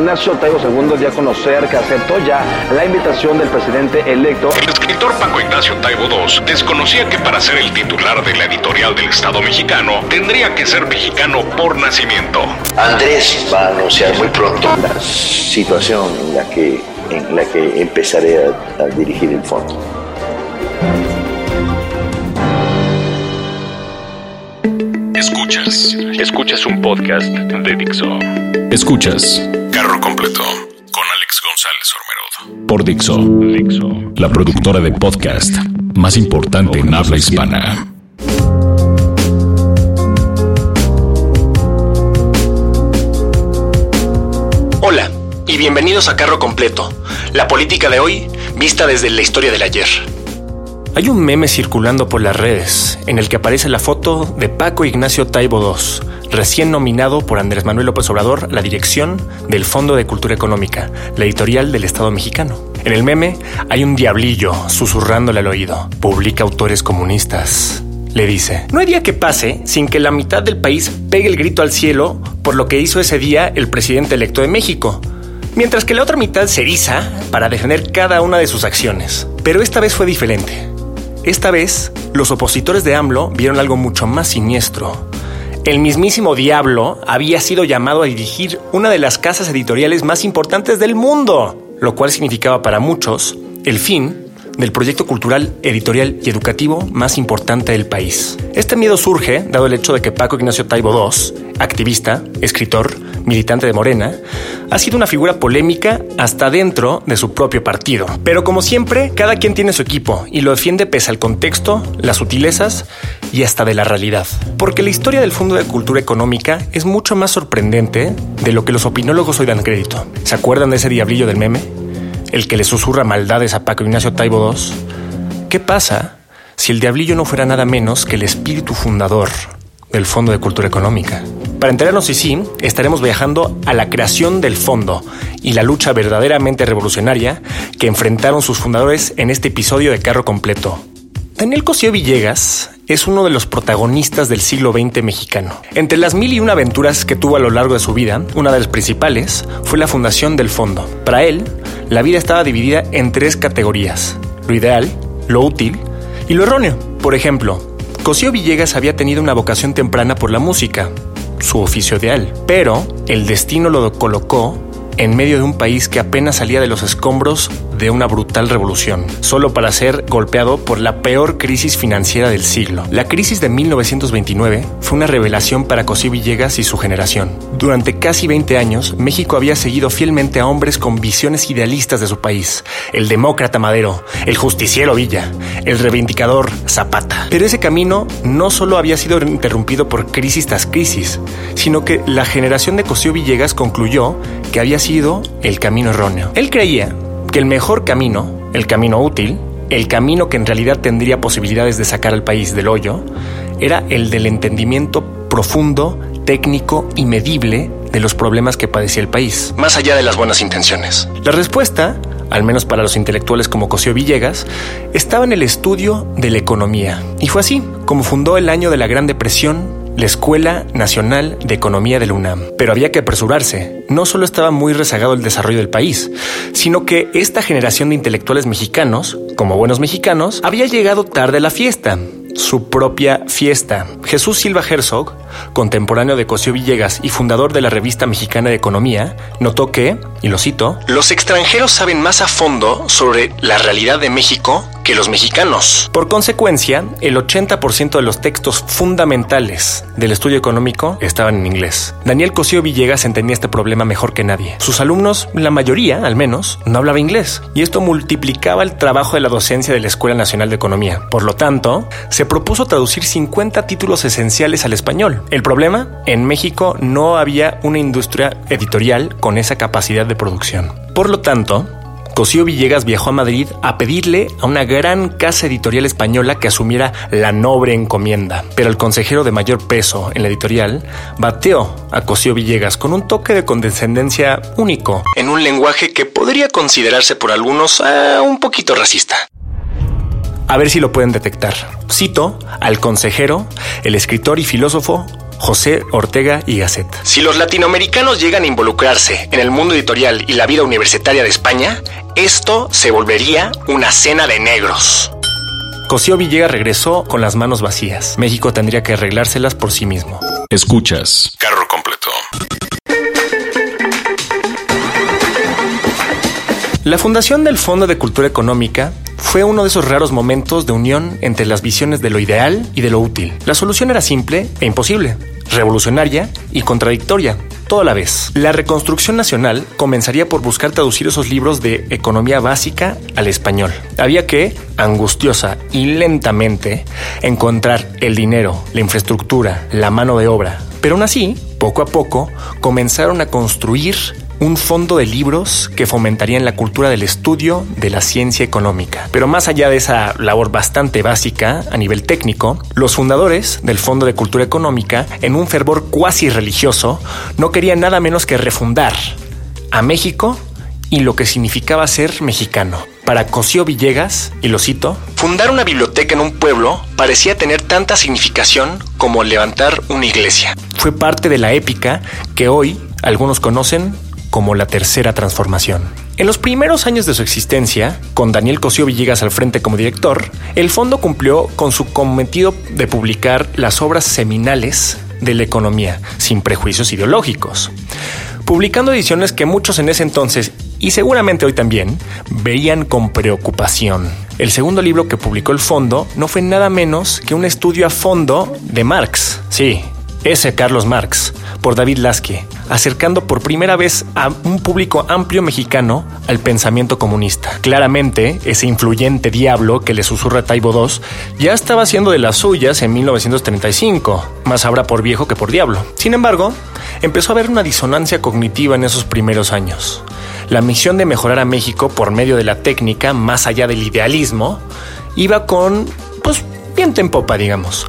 Ignacio Taibo II dio a conocer que aceptó ya la invitación del presidente electo. El escritor Paco Ignacio Taibo II desconocía que para ser el titular de la editorial del Estado mexicano tendría que ser mexicano por nacimiento. Andrés va a anunciar muy pronto la situación en la que, en la que empezaré a, a dirigir el fondo. Escuchas. Escuchas un podcast de Dixo. Escuchas Carro completo con Alex González Ormerodo. por Dixo, Dixo. la productora de podcast más importante en habla hispana. Hola y bienvenidos a Carro Completo, la política de hoy vista desde la historia del ayer. Hay un meme circulando por las redes en el que aparece la foto de Paco Ignacio Taibo II, recién nominado por Andrés Manuel López Obrador la dirección del Fondo de Cultura Económica, la editorial del Estado mexicano. En el meme hay un diablillo susurrándole al oído, publica autores comunistas. Le dice, no hay día que pase sin que la mitad del país pegue el grito al cielo por lo que hizo ese día el presidente electo de México, mientras que la otra mitad se eriza para defender cada una de sus acciones. Pero esta vez fue diferente. Esta vez, los opositores de AMLO vieron algo mucho más siniestro. El mismísimo diablo había sido llamado a dirigir una de las casas editoriales más importantes del mundo, lo cual significaba para muchos el fin del proyecto cultural, editorial y educativo más importante del país. Este miedo surge dado el hecho de que Paco Ignacio Taibo II, activista, escritor, militante de Morena, ha sido una figura polémica hasta dentro de su propio partido. Pero como siempre, cada quien tiene su equipo y lo defiende pese al contexto, las sutilezas y hasta de la realidad. Porque la historia del Fondo de Cultura Económica es mucho más sorprendente de lo que los opinólogos hoy dan crédito. ¿Se acuerdan de ese diablillo del meme? el que le susurra maldades a Paco Ignacio Taibo II? ¿Qué pasa si el diablillo no fuera nada menos que el espíritu fundador del Fondo de Cultura Económica? Para enterarnos y sí, estaremos viajando a la creación del fondo y la lucha verdaderamente revolucionaria que enfrentaron sus fundadores en este episodio de Carro Completo. Daniel Cosío Villegas es uno de los protagonistas del siglo XX mexicano. Entre las mil y una aventuras que tuvo a lo largo de su vida, una de las principales fue la fundación del fondo. Para él, la vida estaba dividida en tres categorías, lo ideal, lo útil y lo erróneo. Por ejemplo, Cosío Villegas había tenido una vocación temprana por la música, su oficio ideal, pero el destino lo colocó en medio de un país que apenas salía de los escombros de una brutal revolución, solo para ser golpeado por la peor crisis financiera del siglo. La crisis de 1929 fue una revelación para Cosío Villegas y su generación. Durante casi 20 años, México había seguido fielmente a hombres con visiones idealistas de su país, el demócrata Madero, el justiciero Villa, el reivindicador Zapata. Pero ese camino no solo había sido interrumpido por crisis tras crisis, sino que la generación de Cosío Villegas concluyó que había sido el camino erróneo. Él creía que el mejor camino, el camino útil, el camino que en realidad tendría posibilidades de sacar al país del hoyo, era el del entendimiento profundo, técnico y medible de los problemas que padecía el país, más allá de las buenas intenciones. La respuesta, al menos para los intelectuales como Cosío Villegas, estaba en el estudio de la economía. Y fue así como fundó el año de la Gran Depresión la Escuela Nacional de Economía de la UNAM. Pero había que apresurarse. No solo estaba muy rezagado el desarrollo del país, sino que esta generación de intelectuales mexicanos, como buenos mexicanos, había llegado tarde a la fiesta su propia fiesta. Jesús Silva Herzog, contemporáneo de Cosío Villegas y fundador de la revista mexicana de economía, notó que, y lo cito, los extranjeros saben más a fondo sobre la realidad de México que los mexicanos. Por consecuencia, el 80% de los textos fundamentales del estudio económico estaban en inglés. Daniel Cosío Villegas entendía este problema mejor que nadie. Sus alumnos, la mayoría al menos, no hablaba inglés, y esto multiplicaba el trabajo de la docencia de la Escuela Nacional de Economía. Por lo tanto, se propuso traducir 50 títulos esenciales al español. El problema, en México no había una industria editorial con esa capacidad de producción. Por lo tanto, Cosío Villegas viajó a Madrid a pedirle a una gran casa editorial española que asumiera la noble encomienda. Pero el consejero de mayor peso en la editorial bateó a Cosío Villegas con un toque de condescendencia único, en un lenguaje que podría considerarse por algunos eh, un poquito racista. A ver si lo pueden detectar. Cito al consejero, el escritor y filósofo José Ortega y Gasset. Si los latinoamericanos llegan a involucrarse en el mundo editorial y la vida universitaria de España, esto se volvería una cena de negros. Cosío Villegas regresó con las manos vacías. México tendría que arreglárselas por sí mismo. Escuchas. Carro La fundación del Fondo de Cultura Económica fue uno de esos raros momentos de unión entre las visiones de lo ideal y de lo útil. La solución era simple e imposible, revolucionaria y contradictoria, toda la vez. La reconstrucción nacional comenzaría por buscar traducir esos libros de economía básica al español. Había que, angustiosa y lentamente, encontrar el dinero, la infraestructura, la mano de obra. Pero aún así, poco a poco, comenzaron a construir un fondo de libros que fomentarían la cultura del estudio de la ciencia económica. Pero más allá de esa labor bastante básica a nivel técnico, los fundadores del Fondo de Cultura Económica, en un fervor cuasi religioso, no querían nada menos que refundar a México y lo que significaba ser mexicano. Para Cosío Villegas, y lo cito, fundar una biblioteca en un pueblo parecía tener tanta significación como levantar una iglesia. Fue parte de la épica que hoy algunos conocen como la tercera transformación. En los primeros años de su existencia, con Daniel Cosío Villegas al frente como director, el fondo cumplió con su cometido de publicar las obras seminales de la economía, sin prejuicios ideológicos, publicando ediciones que muchos en ese entonces, y seguramente hoy también, veían con preocupación. El segundo libro que publicó el fondo no fue nada menos que un estudio a fondo de Marx, sí, ese Carlos Marx, por David Lasky, acercando por primera vez a un público amplio mexicano al pensamiento comunista. Claramente, ese influyente diablo que le susurra Taibo II ya estaba haciendo de las suyas en 1935, más habrá por viejo que por diablo. Sin embargo, empezó a haber una disonancia cognitiva en esos primeros años. La misión de mejorar a México por medio de la técnica, más allá del idealismo, iba con, pues, viento en popa, digamos.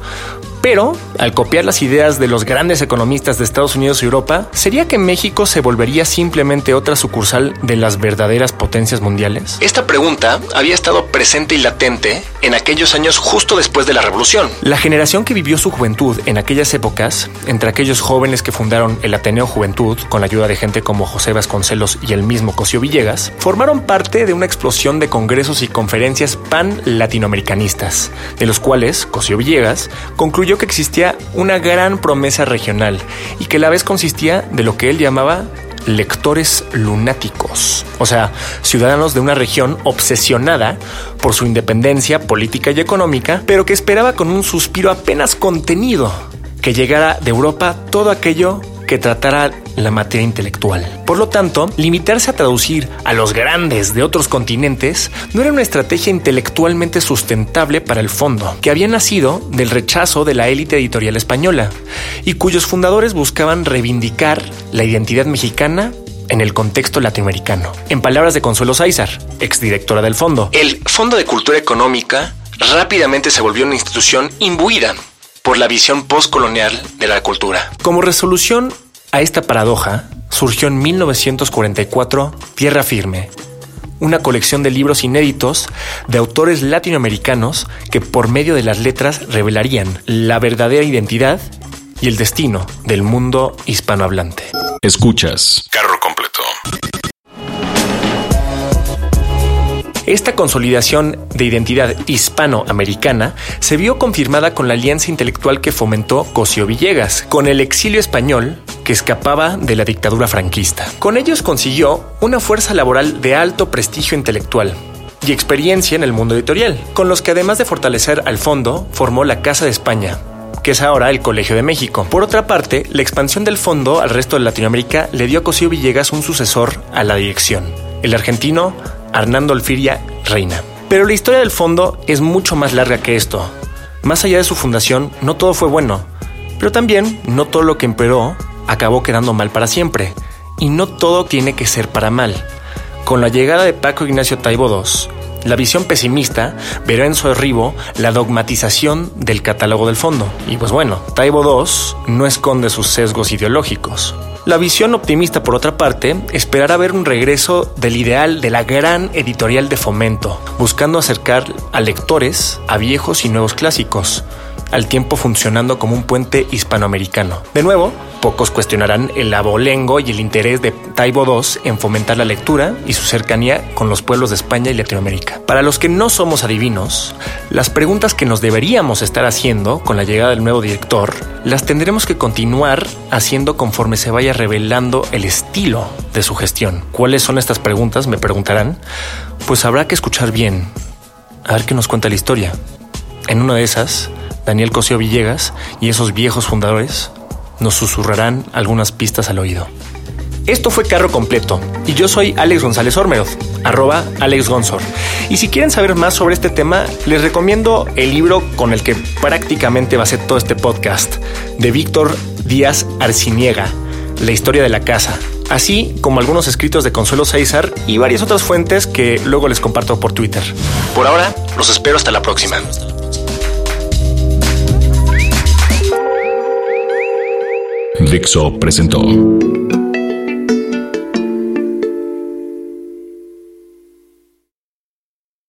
Pero, al copiar las ideas de los grandes economistas de Estados Unidos y Europa, ¿sería que México se volvería simplemente otra sucursal de las verdaderas potencias mundiales? Esta pregunta había estado presente y latente en aquellos años justo después de la Revolución. La generación que vivió su juventud en aquellas épocas, entre aquellos jóvenes que fundaron el Ateneo Juventud con la ayuda de gente como José Vasconcelos y el mismo Cosío Villegas, formaron parte de una explosión de congresos y conferencias pan-latinoamericanistas, de los cuales Cosío Villegas concluyó que existía una gran promesa regional y que a la vez consistía de lo que él llamaba lectores lunáticos, o sea, ciudadanos de una región obsesionada por su independencia política y económica, pero que esperaba con un suspiro apenas contenido que llegara de Europa todo aquello que tratara la materia intelectual. Por lo tanto, limitarse a traducir a los grandes de otros continentes no era una estrategia intelectualmente sustentable para el fondo, que había nacido del rechazo de la élite editorial española y cuyos fundadores buscaban reivindicar la identidad mexicana en el contexto latinoamericano. En palabras de Consuelo Sáizar, exdirectora del fondo, el Fondo de Cultura Económica rápidamente se volvió una institución imbuida por la visión postcolonial de la cultura. Como resolución a esta paradoja, surgió en 1944 Tierra Firme, una colección de libros inéditos de autores latinoamericanos que por medio de las letras revelarían la verdadera identidad y el destino del mundo hispanohablante. Escuchas. Carro Esta consolidación de identidad hispanoamericana se vio confirmada con la alianza intelectual que fomentó Cosío Villegas, con el exilio español que escapaba de la dictadura franquista. Con ellos consiguió una fuerza laboral de alto prestigio intelectual, y experiencia en el mundo editorial, con los que además de fortalecer al fondo, formó la Casa de España, que es ahora el Colegio de México. Por otra parte, la expansión del fondo al resto de Latinoamérica le dio a Cosío Villegas un sucesor a la dirección, el argentino Hernando Alfiria Reina. Pero la historia del fondo es mucho más larga que esto. Más allá de su fundación, no todo fue bueno, pero también no todo lo que emperó acabó quedando mal para siempre. Y no todo tiene que ser para mal. Con la llegada de Paco Ignacio Taibo II, la visión pesimista verá en su arribo la dogmatización del catálogo del fondo. Y pues bueno, Taibo II no esconde sus sesgos ideológicos. La visión optimista, por otra parte, esperará ver un regreso del ideal de la gran editorial de fomento, buscando acercar a lectores a viejos y nuevos clásicos, al tiempo funcionando como un puente hispanoamericano. De nuevo, pocos cuestionarán el abolengo y el interés de Taibo II en fomentar la lectura y su cercanía con los pueblos de España y Latinoamérica. Para los que no somos adivinos, las preguntas que nos deberíamos estar haciendo con la llegada del nuevo director las tendremos que continuar haciendo conforme se vaya revelando el estilo de su gestión. ¿Cuáles son estas preguntas? Me preguntarán. Pues habrá que escuchar bien, a ver qué nos cuenta la historia. En una de esas, Daniel Cosío Villegas y esos viejos fundadores nos susurrarán algunas pistas al oído. Esto fue Carro Completo y yo soy Alex González Ormeroz, arroba Alex Gonzor. Y si quieren saber más sobre este tema, les recomiendo el libro con el que prácticamente ser todo este podcast, de Víctor Díaz Arciniega, La historia de la casa, así como algunos escritos de Consuelo César y varias otras fuentes que luego les comparto por Twitter. Por ahora, los espero hasta la próxima. Dixo presentó